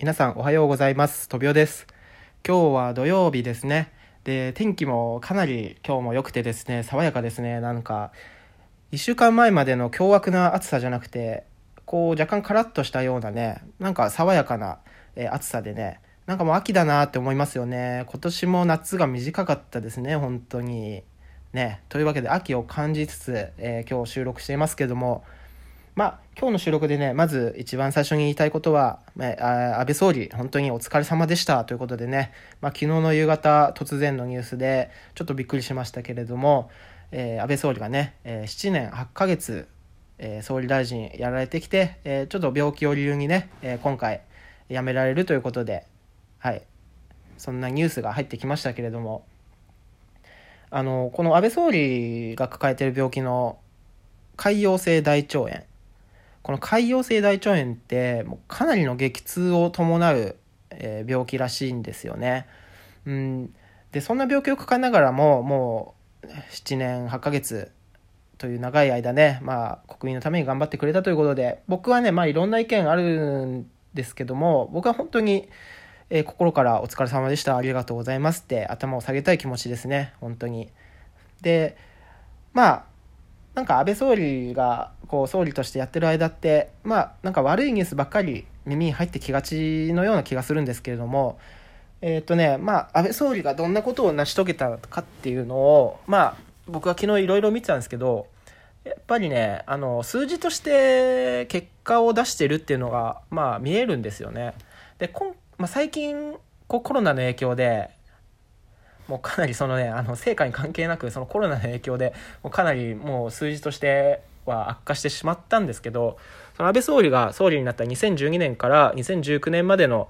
皆さんおはようございます。とびおです。今日は土曜日ですね。で天気もかなり今日も良くてですね爽やかですね。なんか1週間前までの凶悪な暑さじゃなくてこう若干カラッとしたようなねなんか爽やかな、え暑さでねなんかもう秋だなって思いますよね。今年も夏が短かったですね本当に。ねというわけで秋を感じつつ、えー、今日収録していますけどもまあ、今日の収録でね、まず一番最初に言いたいことは、え安倍総理、本当にお疲れ様でしたということでね、まあ、昨日の夕方、突然のニュースで、ちょっとびっくりしましたけれども、えー、安倍総理がね、えー、7年8ヶ月、えー、総理大臣やられてきて、え、ちょっと病気を理由にね、え、今回辞められるということで、はい、そんなニュースが入ってきましたけれども、あの、この安倍総理が抱えている病気の潰瘍性大腸炎、この潰瘍性大腸炎ってもうかなりの激痛を伴う、え、病気らしいんですよね。うん、でそんな病気を抱えながらももう7年8ヶ月という長い間ね、まあ、国民のために頑張ってくれたということで僕はね、まあ、いろんな意見あるんですけども僕は本当に、えー、心から「お疲れ様でしたありがとうございます」って頭を下げたい気持ちですね本当に。でまあなんか安倍総理がこう総理としてやってる間ってまあなんか悪いニュースばっかり耳に入ってきがちのような気がするんですけれどもえっ、ー、とねまあ安倍総理がどんなことを成し遂げたかっていうのをまあ僕は昨日いろいろ見てたんですけどやっぱりねあの数字として結果を出してるっていうのがまあ見えるんですよね。でこん、まあ、最近こうコロナの影響でもうかなりそのねあの成果に関係なくそのコロナの影響でもうかなりもう数字としては悪化してしまったんですけどその安倍総理が総理になった2012年から2019年までの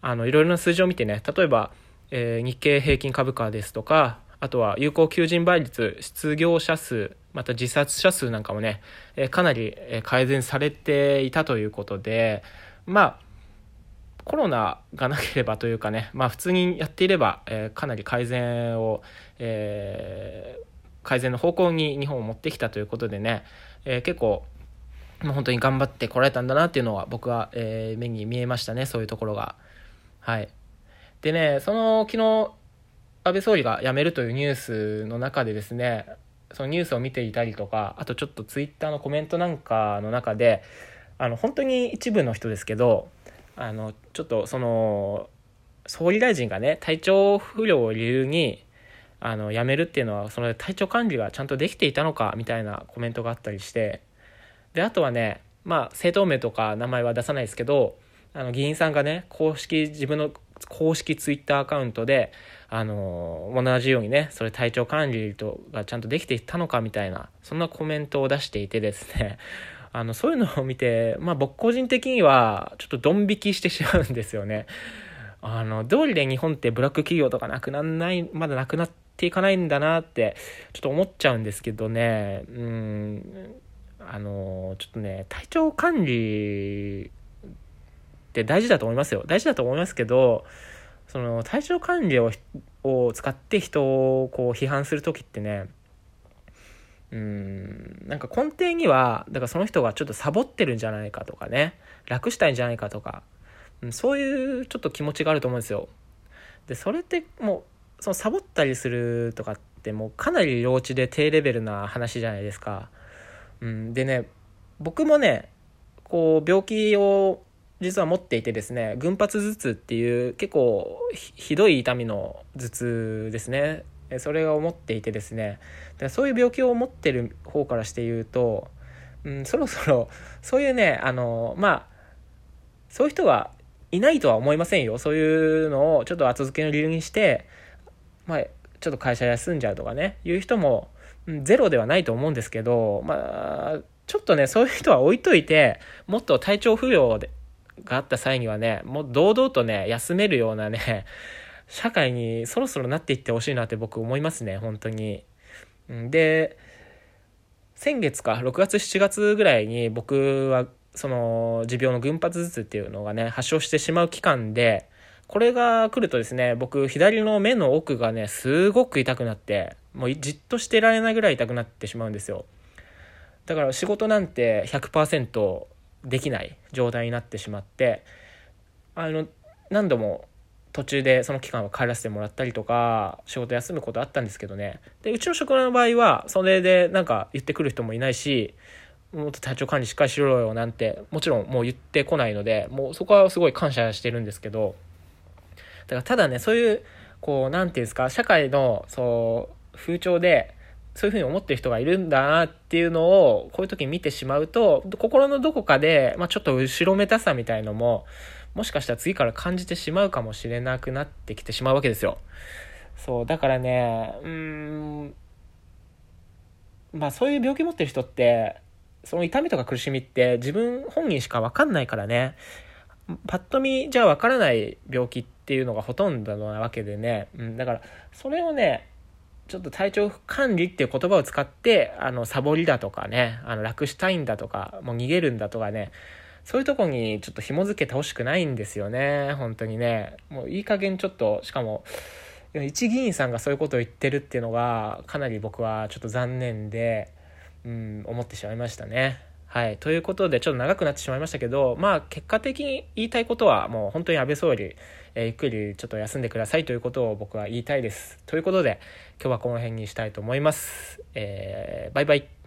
あのいろいろな数字を見てね例えば、えー、日経平均株価ですとかあとは有効求人倍率失業者数また自殺者数なんかもね、えー、かなり改善されていたということでまあコロナがなければというかね、まあ、普通にやっていれば、えー、かなり改善を、えー、改善の方向に日本を持ってきたということでね、えー、結構、まあ、本当に頑張ってこられたんだなっていうのは僕は、え目に見えましたねそういうところが。はい、でねその昨日安倍総理が辞めるというニュースの中でですねそのニュースを見ていたりとかあとちょっとツイッターのコメントなんかの中であの本当に一部の人ですけどあのちょっとその総理大臣がね体調不良を理由にあの辞めるっていうのはその体調管理がちゃんとできていたのかみたいなコメントがあったりしてであとはねまあ政党名とか名前は出さないですけどあの議員さんがね公式自分の公式ツイッターアカウントであの同じようにねそれ体調管理とがちゃんとできていたのかみたいなそんなコメントを出していてですね あの、そういうのを見て、まあ僕個人的にはちょっとドン引きしてしまうんですよね。あの、どうりで日本ってブラック企業とかなくなんない、まだなくなっていかないんだなって、ちょっと思っちゃうんですけどね、うん、あの、ちょっとね、体調管理って大事だと思いますよ。大事だと思いますけど、その体調管理をを使って人をこう批判する時ってねうんなんか根底にはだからその人がちょっとサボってるんじゃないかとかね楽したいんじゃないかとか、うん、そういうちょっと気持ちがあると思うんですよ。でそれってもうそのサボったりするとかってもうかなり幼稚で低レベルな話じゃないですか。うん、でね僕もねこう病気を実は持っていてですね群発頭痛っていう結構ひどい痛みの頭痛ですね。それを持っていてですね。そういう病気を持ってる方からして言うと、うん、そろそろそういうねあのまあそういう人はいないとは思いませんよ。そういうのをちょっと後付けの理由にしてまあちょっと会社休んじゃうとかねいう人も、ゼロではないと思うんですけどまあちょっとねそういう人は置いといてもっと体調不良でがあった際にはねもう堂々とね休めるようなね社会にそろそろなっていってほしいなって僕思いますね本当に。で先月か6月7月ぐらいに僕はその持病の群発頭痛っていうのがね発症してしまう期間でこれが来るとですね僕左の目の奥がねすごく痛くなってもうじっとしてられないぐらい痛くなってしまうんですよ。だから仕事なんて100%できない状態になってしまってあの何度も途中でその期間は帰らせてもらったりとか仕事休むことあったんですけどね。でうちの職場の場合はそれでなんか言ってくる人もいないしもっと体調管理しっかりしろよなんてもちろんもう言ってこないのでもうそこはすごい感謝してるんですけどからただねそういうこう何て言うんですか社会のそう風潮でそういうふうに思ってる人がいるんだなっていうのをこういう時に見てしまうと心のどこかで、まあ、ちょっと後ろめたさみたいのももしかしたら次から感じてしまうかもしれなくなってきてしまうわけですよ。そうだからねうんまあそういう病気持ってる人ってその痛みとか苦しみって自分本人しか分かんないからねパッと見じゃあ分からない病気っていうのがほとんどなわけでね、うん、だからそれをねちょっと体調管理っていう言葉を使ってあのサボりだとかねあの楽したいんだとかもう逃げるんだとかねそういうとこにちょっと紐付けてほしくないんですよね、本当にね。もういい加減ちょっと、しかも、一議員さんがそういうことを言ってるっていうのが、かなり僕はちょっと残念で、うん、思ってしまいましたね。はい。ということで、ちょっと長くなってしまいましたけど、まあ、結果的に言いたいことは、もう本当に安倍総理、えー、ゆっくりちょっと休んでくださいということを僕は言いたいです。ということで、今日はこの辺にしたいと思います。えー、バイバイ。